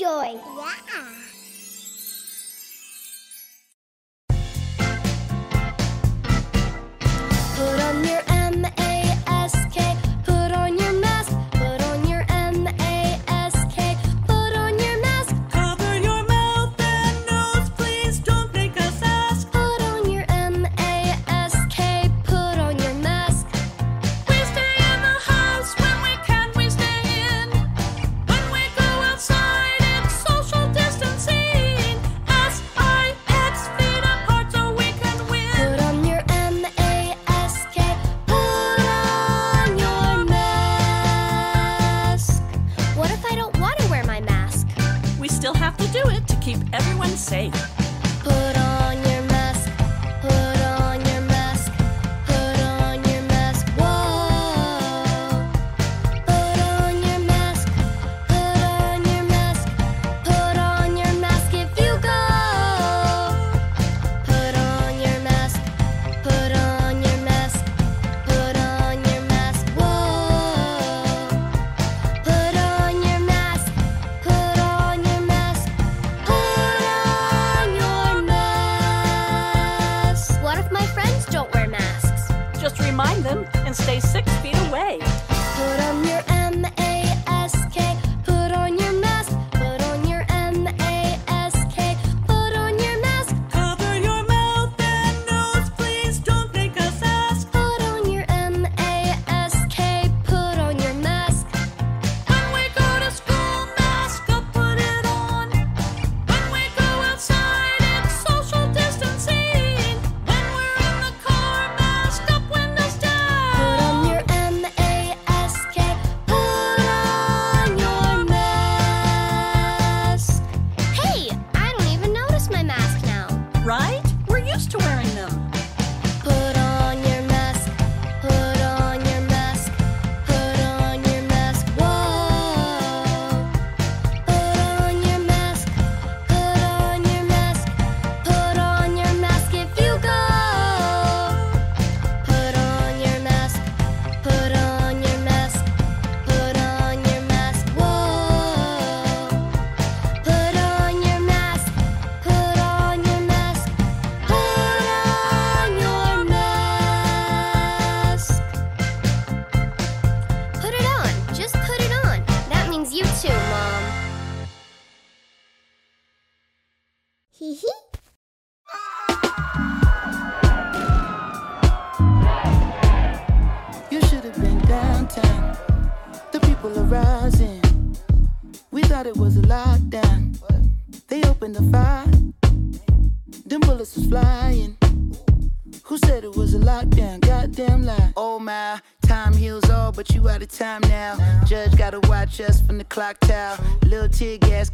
clock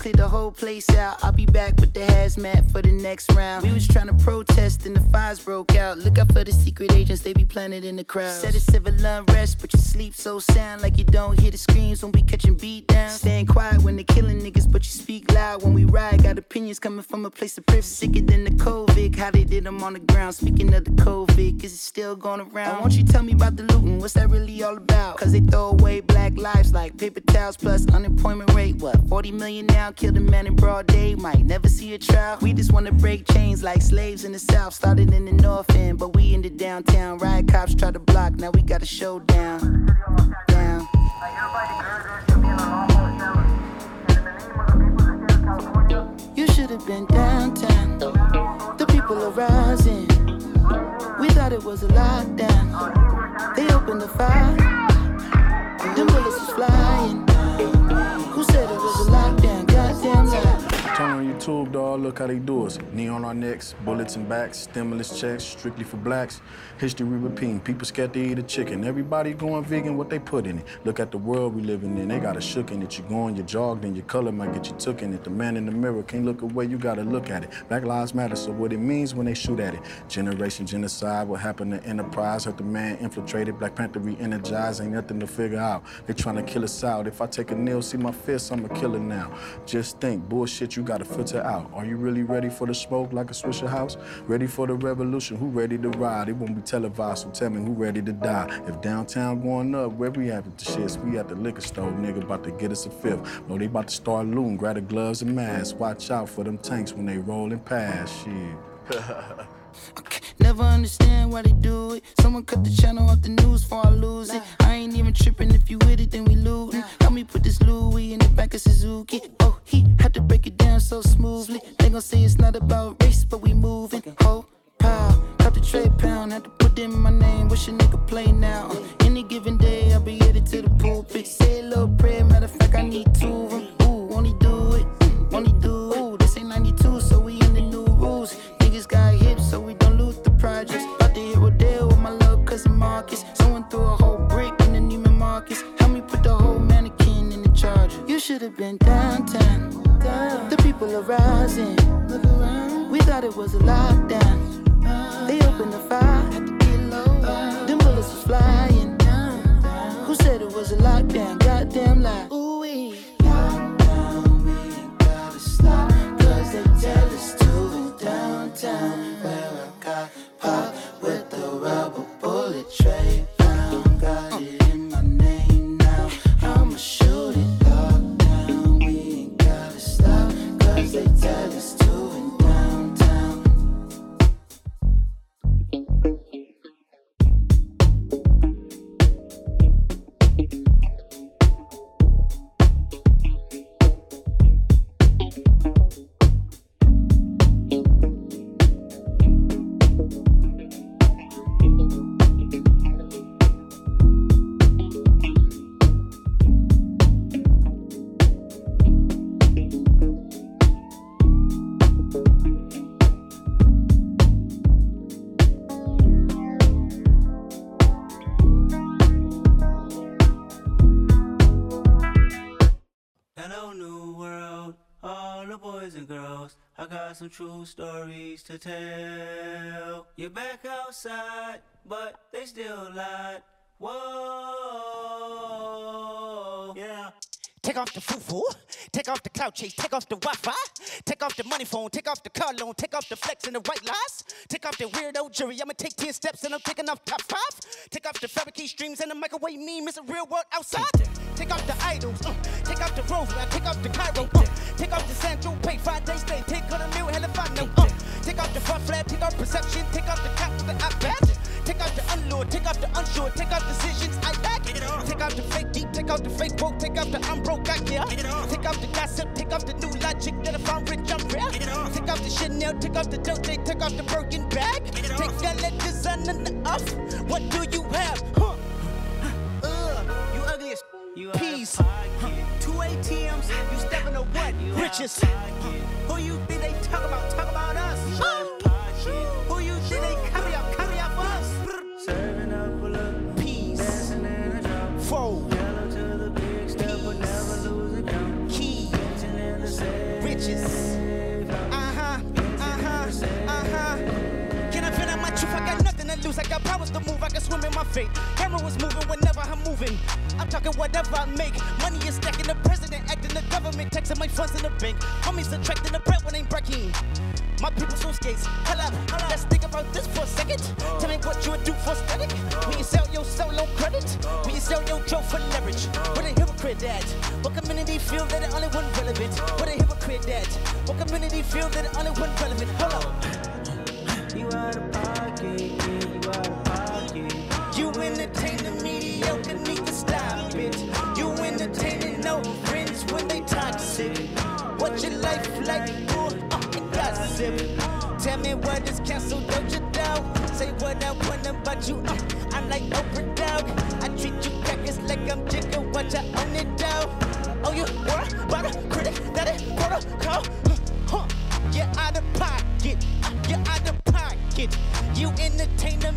cleared the whole place out. I'll be back with the hazmat for the next round. We was trying to protest broke out. Look out for the secret agents, they be planted in the crowd. Said it's civil unrest, but you sleep so sound like you don't hear the screams when we catching beat down. Staying quiet when they killing niggas, but you speak loud when we ride. Got opinions coming from a place of privilege. Sicker than the COVID, how they did them on the ground. Speaking of the COVID, is it still going around? Won't you tell me about the looting? What's that really all about? Cause they throw away black lives like paper towels plus unemployment rate. What, 40 million now? Killed a man in broad day, might never see a trial. We just wanna break chains like slaves in the south. Started in the north end, but we in the downtown. Riot cops try to block, now we got a showdown. Down. You should have been downtown. The people are rising. We thought it was a lockdown. They opened the fire. Them bullets was flying. YouTube, dog, look how they do us. Knee on our necks, bullets in backs, stimulus checks, strictly for blacks. History repeating, people scared to eat a chicken. Everybody going vegan, what they put in it. Look at the world we living in, they got a shook in it. You go on, you jogged, and your color might get you took in it. The man in the mirror can't look away, you gotta look at it. Black lives matter, so what it means when they shoot at it. Generation genocide, what happened to enterprise, hurt the man infiltrated. Black Panther re-energized, ain't nothing to figure out. They trying to kill us out. If I take a nail, see my fist, I'm a killer now. Just think, bullshit you gotta filter out. Are you really ready for the smoke like a Swisher house? Ready for the revolution? Who ready to ride? It won't be televised, so tell me who ready to die. If downtown going up, where we at with the shits? We at the liquor store, nigga, about to get us a fifth. No, they about to start looting, grab the gloves and masks. Watch out for them tanks when they rolling past, shit. Never understand why they do it. Someone cut the channel off the news before I lose it. I ain't even tripping if you with it, then we lootin'. Help me put this Louis in the back of Suzuki. Oh, he had to break it down so smoothly. They gon' say it's not about race, but we moving. Oh, pow, cut the trade pound, had to put them in my name. Wish a nigga play now. Any given day, I'll be headed to the pulpit. Say a little prayer, matter of fact, I need two of them. Ooh, only do it, only do it. Should have been downtown. The people are rising. We thought it was a lockdown. They opened the fire. Them bullets was flying. Some true stories to tell. You're back outside, but they still lied. Whoa, yeah. Take off the foo-foo, take off the cloud chase, take off the Wi-Fi, take off the money phone, take off the car loan, take off the flex and the white lies, take off the weirdo jury. I'ma take 10 steps and I'm taking off top five. Take off the fabricate streams and the microwave meme. It's a real world outside. Take off the idols, uh, take off the rose, man, take off the Cairo, uh, take off the Central Pay, five days stay, take on a meal, hell if I know, uh, take off the front flap, take off perception, take off the cap with the iPad. Take out the unlured, take out the unsure, take out decisions I back. Take out the fake deep, take out the fake broke, take out the I'm broke, I care. Take out the gossip, take out the new logic that if I'm rich, I'm rare. Take out the Chanel, take out the Dolce, take out the Birkin bag. Take that let designer off. What do you have? As You peas. out of pocket. Two ATMs, you stepping to what? Riches. of. Who you think they talk about? Talk about us. You out of pocket. Who you think they carry out? Carry out for us. Serving up, pull up, Peas. dancing in a drop. Fold. Yellow to the big step, but never lose a count. Key. Dancing in the safe Riches. Uh-huh. Uh-huh. Uh-huh. Can I vent out my truth? I got nothing to lose. I got powers to move. I can swim in my fate. Camera was moving whenever I'm moving. I'm talking whatever I make. Money is stacking. The president acting. The government taxing my funds in the bank. Homies subtracting the bread when ain't breaking. My people so skates. Hold up. Let's think about this for a second. Tell me what you would do for static. When you sell your solo credit. When you sell your joke for leverage. What a hypocrite that. What community feel that it only one relevant? What a hypocrite that. What community feel that it only one relevant? Up. You out of pocket, you out of pocket. You entertain the Tell me what is canceled, don't you doubt? Say what I want about you. Uh, I'm like Oprah dog. I treat you crackers like I'm Jigga. Watch I own it down. Oh, you were about a critic that is protocol. Uh, You're out of pocket. You're out of pocket. You entertain the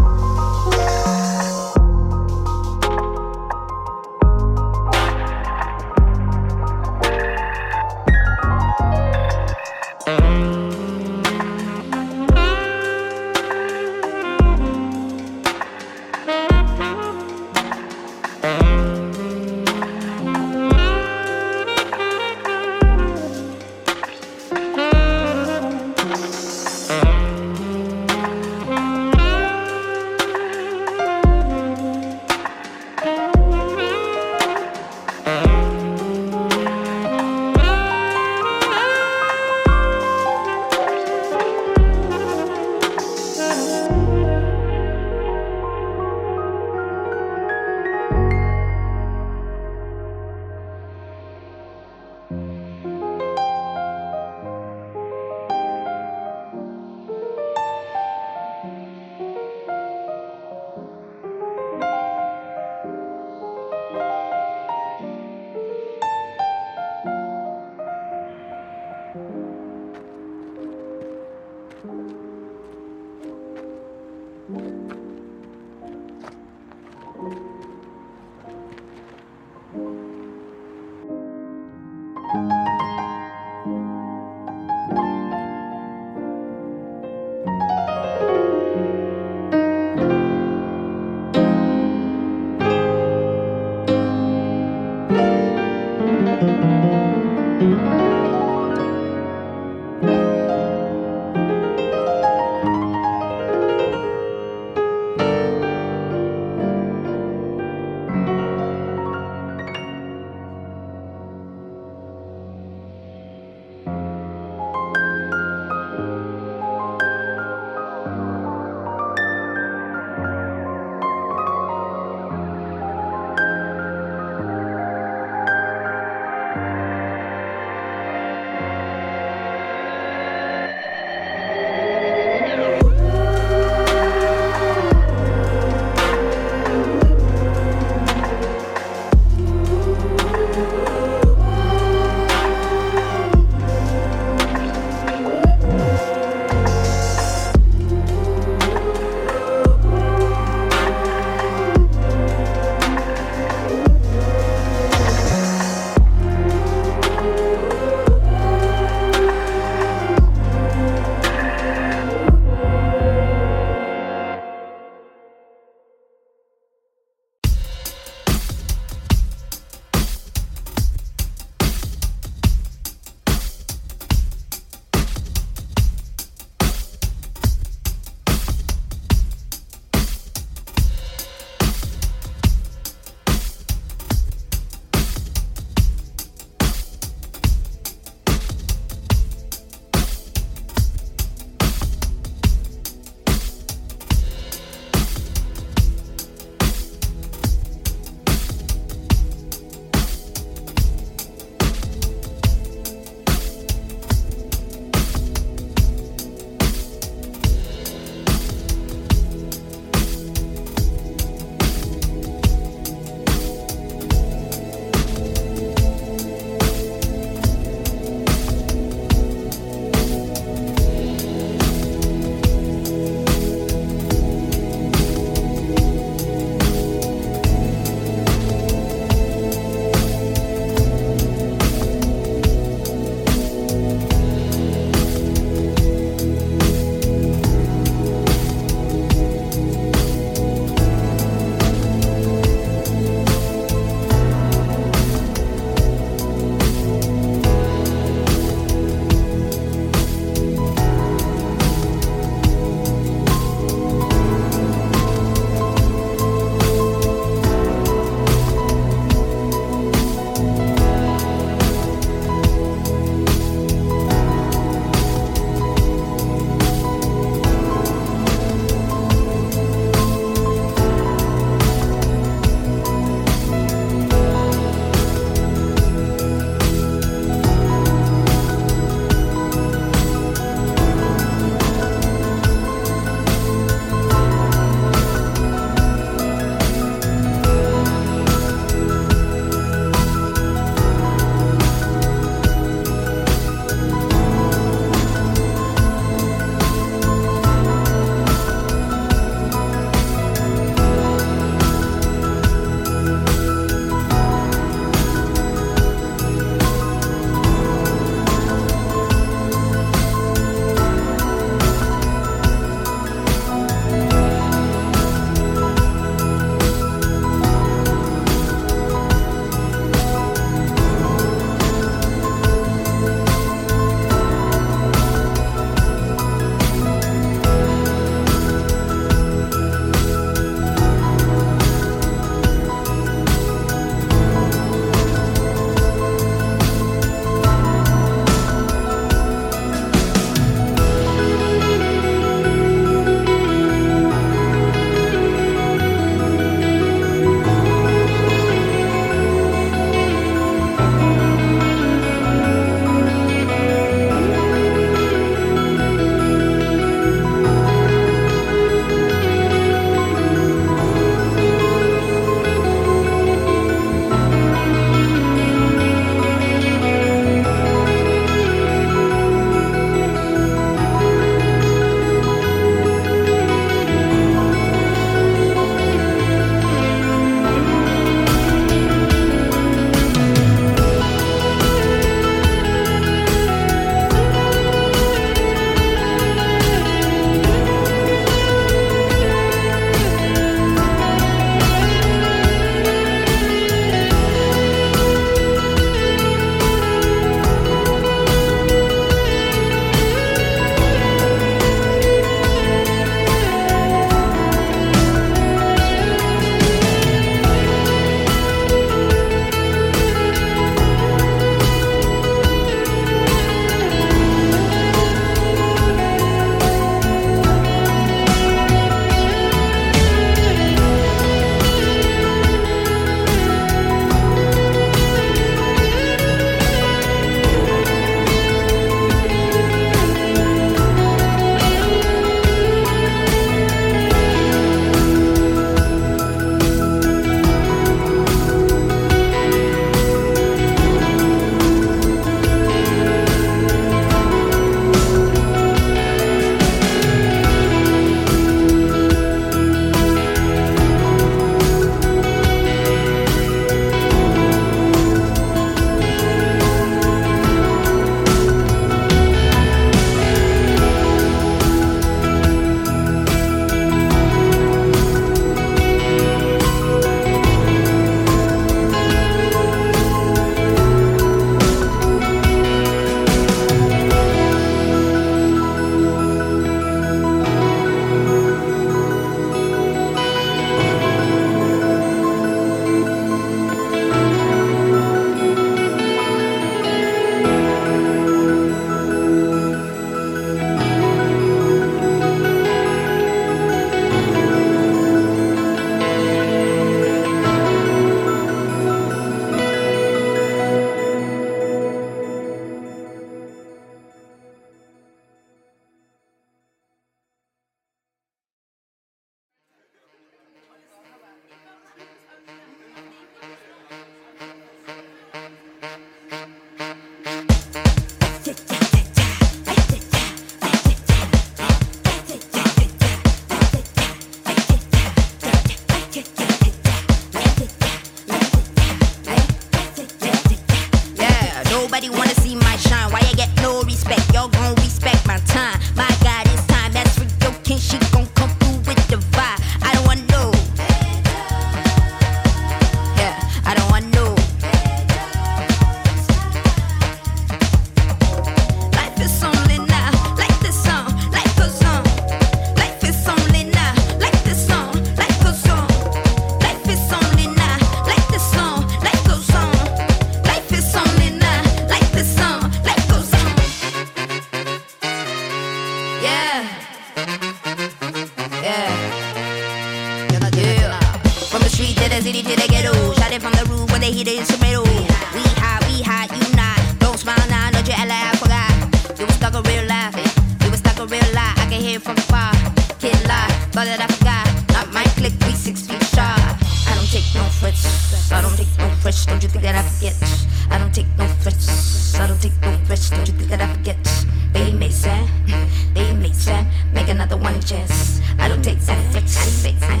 the one just I don't take satisfaction.